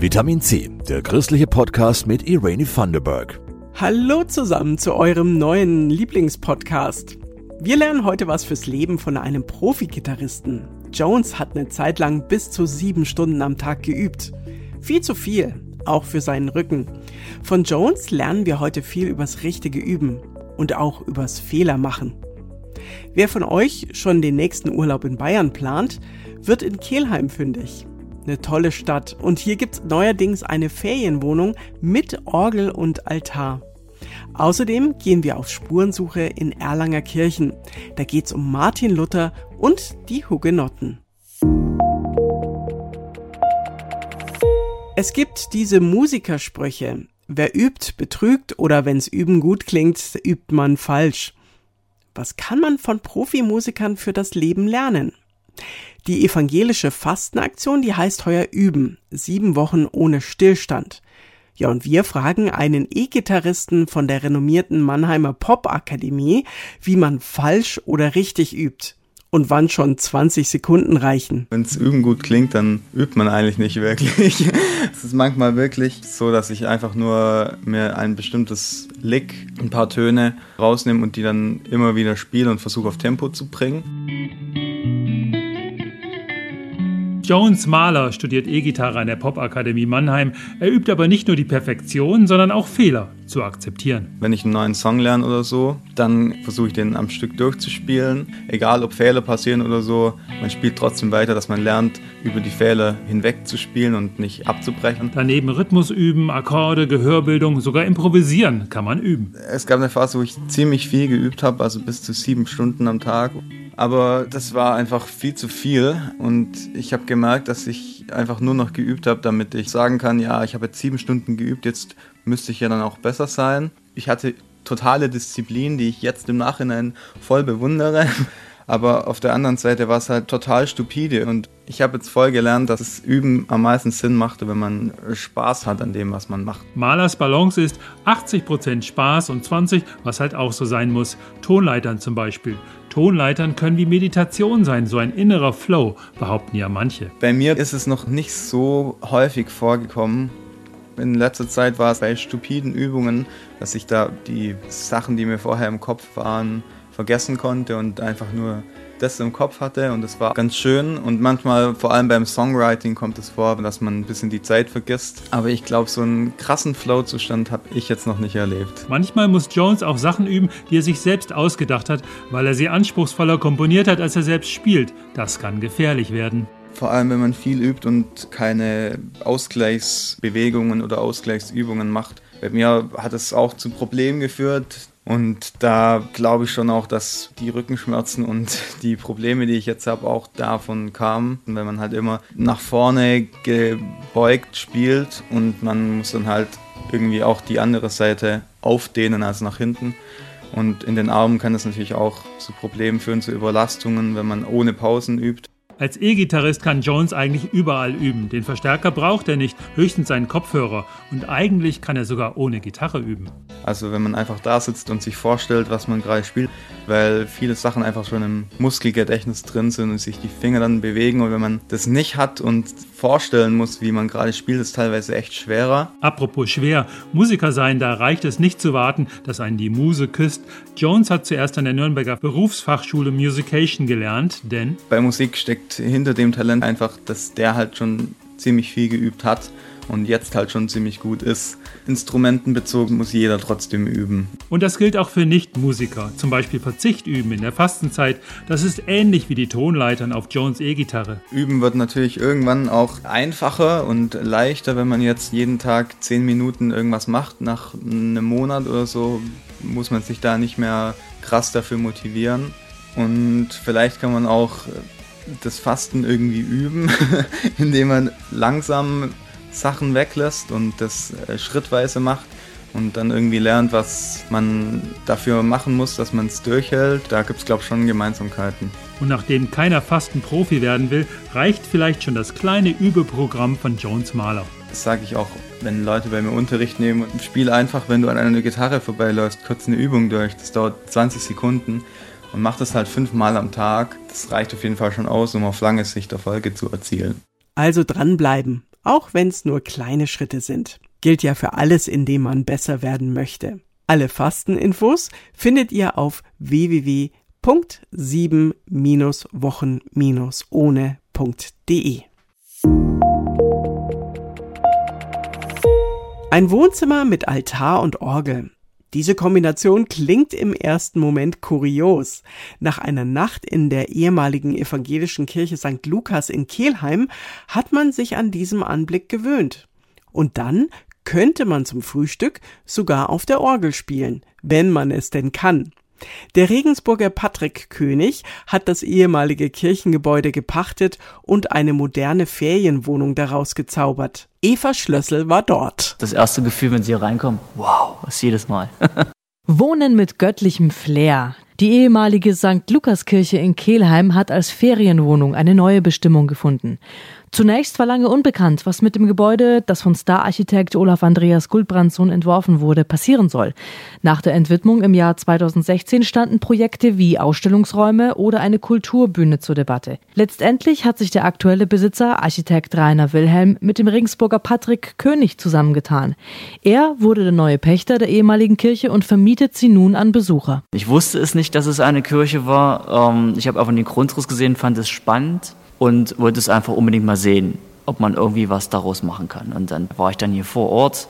Vitamin C, der christliche Podcast mit Irene Thunderberg. Hallo zusammen zu eurem neuen Lieblingspodcast. Wir lernen heute was fürs Leben von einem Profi-Gitarristen. Jones hat eine Zeit lang bis zu sieben Stunden am Tag geübt. Viel zu viel, auch für seinen Rücken. Von Jones lernen wir heute viel übers richtige Üben und auch übers Fehler machen. Wer von euch schon den nächsten Urlaub in Bayern plant, wird in Kelheim fündig. Eine tolle Stadt und hier gibt's neuerdings eine Ferienwohnung mit Orgel und Altar. Außerdem gehen wir auf Spurensuche in Erlanger Kirchen. Da geht's um Martin Luther und die Hugenotten. Es gibt diese Musikersprüche. Wer übt, betrügt oder wenn's Üben gut klingt, übt man falsch. Was kann man von Profimusikern für das Leben lernen? Die evangelische Fastenaktion, die heißt heuer Üben. Sieben Wochen ohne Stillstand. Ja, und wir fragen einen E-Gitarristen von der renommierten Mannheimer Popakademie, wie man falsch oder richtig übt. Und wann schon 20 Sekunden reichen. Wenn es üben gut klingt, dann übt man eigentlich nicht wirklich. es ist manchmal wirklich so, dass ich einfach nur mir ein bestimmtes Lick, ein paar Töne rausnehme und die dann immer wieder spiele und versuche auf Tempo zu bringen. Jones Mahler studiert E-Gitarre an der Popakademie Mannheim. Er übt aber nicht nur die Perfektion, sondern auch Fehler zu akzeptieren. Wenn ich einen neuen Song lerne oder so, dann versuche ich den am Stück durchzuspielen. Egal ob Fehler passieren oder so, man spielt trotzdem weiter, dass man lernt, über die Fehler hinweg zu spielen und nicht abzubrechen. Daneben Rhythmus üben, Akkorde, Gehörbildung, sogar improvisieren kann man üben. Es gab eine Phase, wo ich ziemlich viel geübt habe, also bis zu sieben Stunden am Tag. Aber das war einfach viel zu viel und ich habe gemerkt, dass ich einfach nur noch geübt habe, damit ich sagen kann, ja, ich habe jetzt sieben Stunden geübt, jetzt müsste ich ja dann auch besser sein. Ich hatte totale Disziplin, die ich jetzt im Nachhinein voll bewundere. Aber auf der anderen Seite war es halt total stupide und ich habe jetzt voll gelernt, dass das Üben am meisten Sinn macht, wenn man Spaß hat an dem, was man macht. Malers Balance ist 80% Spaß und 20%, was halt auch so sein muss, Tonleitern zum Beispiel. Tonleitern können wie Meditation sein, so ein innerer Flow, behaupten ja manche. Bei mir ist es noch nicht so häufig vorgekommen. In letzter Zeit war es bei stupiden Übungen, dass ich da die Sachen, die mir vorher im Kopf waren, vergessen konnte und einfach nur das im Kopf hatte und das war ganz schön und manchmal, vor allem beim Songwriting, kommt es vor, dass man ein bisschen die Zeit vergisst. Aber ich glaube, so einen krassen Flow-Zustand habe ich jetzt noch nicht erlebt. Manchmal muss Jones auch Sachen üben, die er sich selbst ausgedacht hat, weil er sie anspruchsvoller komponiert hat, als er selbst spielt. Das kann gefährlich werden. Vor allem, wenn man viel übt und keine Ausgleichsbewegungen oder Ausgleichsübungen macht. Bei mir hat es auch zu Problemen geführt, und da glaube ich schon auch, dass die Rückenschmerzen und die Probleme, die ich jetzt habe, auch davon kamen. Und wenn man halt immer nach vorne gebeugt spielt und man muss dann halt irgendwie auch die andere Seite aufdehnen als nach hinten. Und in den Armen kann das natürlich auch zu Problemen führen, zu Überlastungen, wenn man ohne Pausen übt. Als E-Gitarrist kann Jones eigentlich überall üben. Den Verstärker braucht er nicht, höchstens seinen Kopfhörer. Und eigentlich kann er sogar ohne Gitarre üben. Also wenn man einfach da sitzt und sich vorstellt, was man gerade spielt, weil viele Sachen einfach schon im Muskelgedächtnis drin sind und sich die Finger dann bewegen. Und wenn man das nicht hat und vorstellen muss, wie man gerade spielt, ist teilweise echt schwerer. Apropos schwer, Musiker sein, da reicht es nicht zu warten, dass einen die Muse küsst. Jones hat zuerst an der Nürnberger Berufsfachschule Musication gelernt, denn bei Musik steckt hinter dem Talent einfach, dass der halt schon ziemlich viel geübt hat und jetzt halt schon ziemlich gut ist. Instrumentenbezogen muss jeder trotzdem üben. Und das gilt auch für Nichtmusiker, zum Beispiel Verzicht üben in der Fastenzeit. Das ist ähnlich wie die Tonleitern auf Jones E-Gitarre. Üben wird natürlich irgendwann auch einfacher und leichter, wenn man jetzt jeden Tag 10 Minuten irgendwas macht. Nach einem Monat oder so muss man sich da nicht mehr krass dafür motivieren. Und vielleicht kann man auch das Fasten irgendwie üben, indem man langsam Sachen weglässt und das äh, schrittweise macht und dann irgendwie lernt, was man dafür machen muss, dass man es durchhält. Da gibt es, glaube ich, schon Gemeinsamkeiten. Und nachdem keiner Fastenprofi werden will, reicht vielleicht schon das kleine Übeprogramm von Jones Mahler. Das sage ich auch, wenn Leute bei mir Unterricht nehmen. Spiel einfach, wenn du an einer Gitarre vorbeiläufst, kurz eine Übung durch. Das dauert 20 Sekunden und macht das halt fünfmal am Tag. Das reicht auf jeden Fall schon aus, um auf lange Sicht Erfolge zu erzielen. Also dranbleiben, auch wenn es nur kleine Schritte sind. Gilt ja für alles, in dem man besser werden möchte. Alle Fasteninfos findet ihr auf www.7-wochen-ohne.de. Ein Wohnzimmer mit Altar und Orgel. Diese Kombination klingt im ersten Moment kurios. Nach einer Nacht in der ehemaligen evangelischen Kirche St. Lukas in Kelheim hat man sich an diesem Anblick gewöhnt. Und dann könnte man zum Frühstück sogar auf der Orgel spielen, wenn man es denn kann. Der Regensburger Patrick König hat das ehemalige Kirchengebäude gepachtet und eine moderne Ferienwohnung daraus gezaubert. Eva Schlössel war dort. Das erste Gefühl, wenn Sie hier reinkommen, wow, was jedes Mal. Wohnen mit göttlichem Flair. Die ehemalige St. Lukas-Kirche in Kelheim hat als Ferienwohnung eine neue Bestimmung gefunden. Zunächst war lange unbekannt, was mit dem Gebäude, das von Star-Architekt Olaf Andreas Guldbrandsson entworfen wurde, passieren soll. Nach der Entwidmung im Jahr 2016 standen Projekte wie Ausstellungsräume oder eine Kulturbühne zur Debatte. Letztendlich hat sich der aktuelle Besitzer, Architekt Rainer Wilhelm, mit dem Ringsburger Patrick König zusammengetan. Er wurde der neue Pächter der ehemaligen Kirche und vermietet sie nun an Besucher. Ich wusste es nicht, dass es eine Kirche war. Ähm, ich habe einfach den Grundriss gesehen, fand es spannend und wollte es einfach unbedingt mal sehen, ob man irgendwie was daraus machen kann. Und dann war ich dann hier vor Ort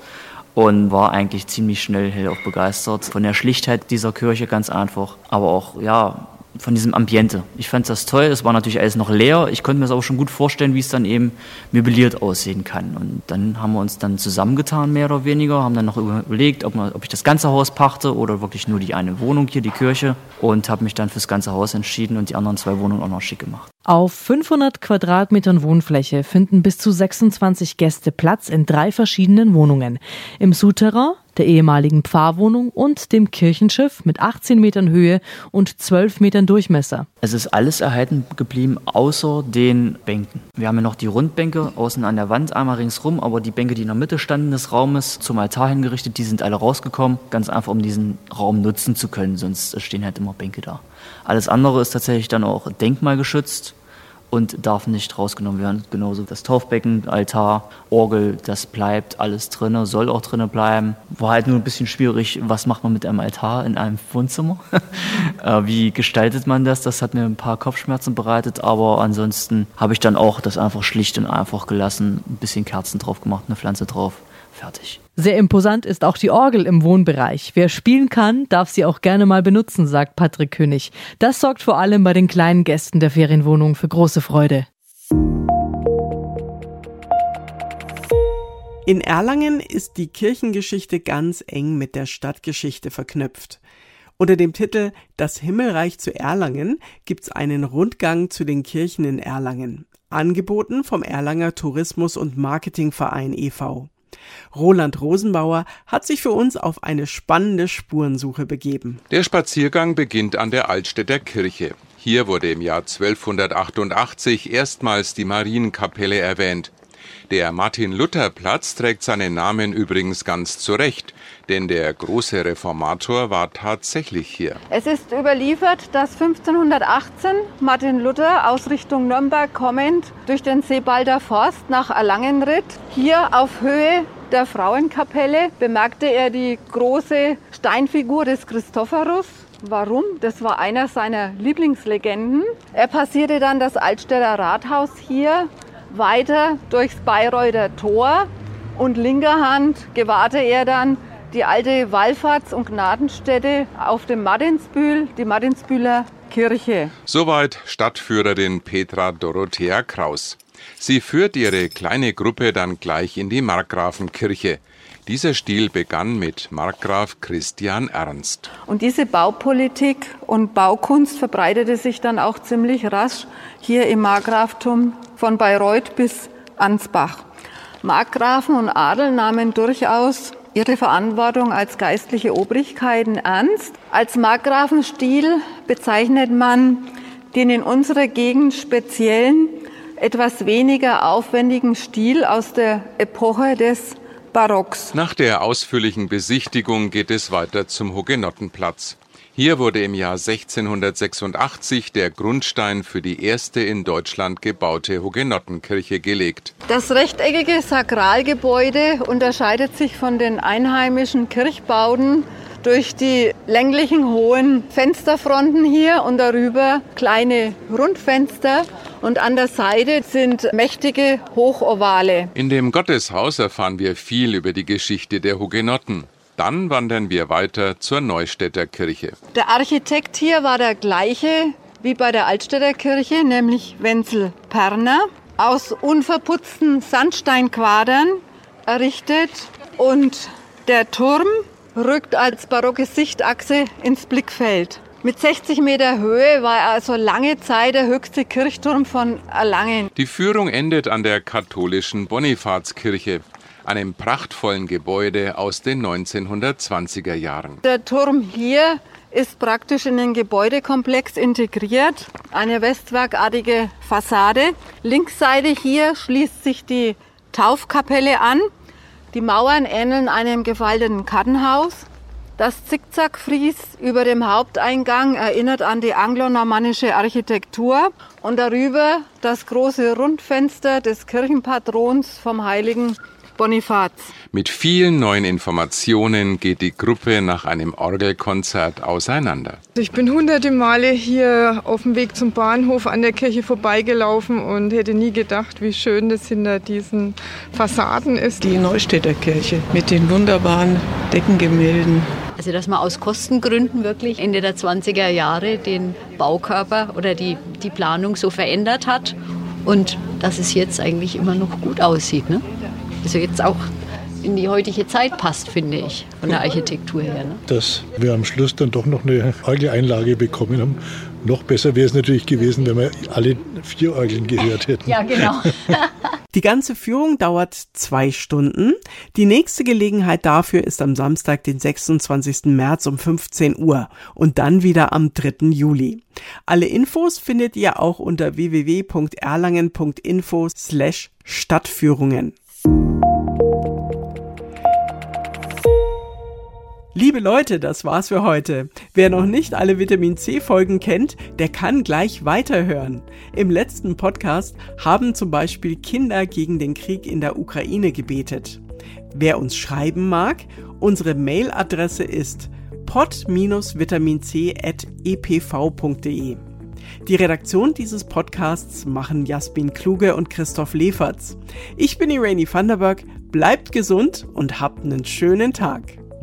und war eigentlich ziemlich schnell hellauf begeistert von der Schlichtheit dieser Kirche ganz einfach, aber auch ja von diesem Ambiente. Ich fand das toll. Es war natürlich alles noch leer. Ich konnte mir das aber schon gut vorstellen, wie es dann eben möbliert aussehen kann. Und dann haben wir uns dann zusammengetan, mehr oder weniger, haben dann noch überlegt, ob, man, ob ich das ganze Haus pachte oder wirklich nur die eine Wohnung hier, die Kirche. Und habe mich dann fürs ganze Haus entschieden und die anderen zwei Wohnungen auch noch schick gemacht. Auf 500 Quadratmetern Wohnfläche finden bis zu 26 Gäste Platz in drei verschiedenen Wohnungen. Im Souterrain, der ehemaligen Pfarrwohnung und dem Kirchenschiff mit 18 Metern Höhe und 12 Metern Durchmesser. Es ist alles erhalten geblieben, außer den Bänken. Wir haben ja noch die Rundbänke außen an der Wand einmal ringsrum, aber die Bänke, die in der Mitte standen des Raumes, zum Altar hingerichtet, die sind alle rausgekommen, ganz einfach, um diesen Raum nutzen zu können, sonst stehen halt immer Bänke da. Alles andere ist tatsächlich dann auch denkmalgeschützt und darf nicht rausgenommen werden. Genauso das Taufbecken, Altar, Orgel, das bleibt alles drinne, soll auch drinne bleiben. War halt nur ein bisschen schwierig, was macht man mit einem Altar in einem Wohnzimmer? Äh, wie gestaltet man das? Das hat mir ein paar Kopfschmerzen bereitet, aber ansonsten habe ich dann auch das einfach schlicht und einfach gelassen, ein bisschen Kerzen drauf gemacht, eine Pflanze drauf. Fertig. Sehr imposant ist auch die Orgel im Wohnbereich. Wer spielen kann, darf sie auch gerne mal benutzen, sagt Patrick König. Das sorgt vor allem bei den kleinen Gästen der Ferienwohnung für große Freude. In Erlangen ist die Kirchengeschichte ganz eng mit der Stadtgeschichte verknüpft. Unter dem Titel Das Himmelreich zu Erlangen gibt's einen Rundgang zu den Kirchen in Erlangen, angeboten vom Erlanger Tourismus- und Marketingverein e.V. Roland Rosenbauer hat sich für uns auf eine spannende Spurensuche begeben. Der Spaziergang beginnt an der Altstädter Kirche. Hier wurde im Jahr 1288 erstmals die Marienkapelle erwähnt. Der Martin-Luther-Platz trägt seinen Namen übrigens ganz zu Recht, denn der große Reformator war tatsächlich hier. Es ist überliefert, dass 1518 Martin Luther aus Richtung Nürnberg kommend durch den Seebalder Forst nach Erlangen ritt. Hier auf Höhe der Frauenkapelle bemerkte er die große Steinfigur des Christophorus. Warum? Das war einer seiner Lieblingslegenden. Er passierte dann das Altstädter Rathaus hier, weiter durchs Bayreuther Tor und linker Hand gewahrte er dann die alte Wallfahrts- und Gnadenstätte auf dem Martinsbühl, die Martinsbühler Kirche. Soweit Stadtführerin Petra Dorothea Kraus. Sie führt ihre kleine Gruppe dann gleich in die Markgrafenkirche. Dieser Stil begann mit Markgraf Christian Ernst. Und diese Baupolitik und Baukunst verbreitete sich dann auch ziemlich rasch hier im Markgraftum von Bayreuth bis Ansbach. Markgrafen und Adel nahmen durchaus ihre Verantwortung als geistliche Obrigkeiten ernst. Als Markgrafenstil bezeichnet man den in unserer Gegend speziellen, etwas weniger aufwendigen Stil aus der Epoche des Barocks. Nach der ausführlichen Besichtigung geht es weiter zum Hugenottenplatz. Hier wurde im Jahr 1686 der Grundstein für die erste in Deutschland gebaute Hugenottenkirche gelegt. Das rechteckige Sakralgebäude unterscheidet sich von den einheimischen Kirchbauten durch die länglichen hohen Fensterfronten hier und darüber kleine Rundfenster und an der Seite sind mächtige Hochovale. In dem Gotteshaus erfahren wir viel über die Geschichte der Hugenotten. Dann wandern wir weiter zur Neustädter Kirche. Der Architekt hier war der gleiche wie bei der Altstädter Kirche, nämlich Wenzel Perner, aus unverputzten Sandsteinquadern errichtet und der Turm rückt als barocke Sichtachse ins Blickfeld. Mit 60 Meter Höhe war er also lange Zeit der höchste Kirchturm von Erlangen. Die Führung endet an der katholischen Bonifazkirche, einem prachtvollen Gebäude aus den 1920er Jahren. Der Turm hier ist praktisch in den Gebäudekomplex integriert, eine westwerkartige Fassade. Linksseite hier schließt sich die Taufkapelle an. Die Mauern ähneln einem gefalteten Kartenhaus. Das Zickzackfries über dem Haupteingang erinnert an die anglo-normannische Architektur und darüber das große Rundfenster des Kirchenpatrons vom heiligen Bonifaz. Mit vielen neuen Informationen geht die Gruppe nach einem Orgelkonzert auseinander. Ich bin hunderte Male hier auf dem Weg zum Bahnhof an der Kirche vorbeigelaufen und hätte nie gedacht, wie schön das hinter diesen Fassaden ist. Die Neustädter Kirche mit den wunderbaren Deckengemälden. Also dass man aus Kostengründen wirklich Ende der 20er Jahre den Baukörper oder die, die Planung so verändert hat und dass es jetzt eigentlich immer noch gut aussieht. Ne? Also jetzt auch in die heutige Zeit passt, finde ich, von der Architektur her. Ne? Dass wir am Schluss dann doch noch eine Orgeleinlage bekommen haben. Noch besser wäre es natürlich gewesen, wenn wir alle vier Orgeln gehört hätten. Ja, genau. Die ganze Führung dauert zwei Stunden. Die nächste Gelegenheit dafür ist am Samstag, den 26. März um 15 Uhr und dann wieder am 3. Juli. Alle Infos findet ihr auch unter www.erlangen.info slash Stadtführungen. Liebe Leute, das war's für heute. Wer noch nicht alle Vitamin C Folgen kennt, der kann gleich weiterhören. Im letzten Podcast haben zum Beispiel Kinder gegen den Krieg in der Ukraine gebetet. Wer uns schreiben mag, unsere Mailadresse ist pod-vitaminc.epv.de. Die Redaktion dieses Podcasts machen Jasmin Kluge und Christoph Leferz. Ich bin Irene Vanderberg, bleibt gesund und habt einen schönen Tag.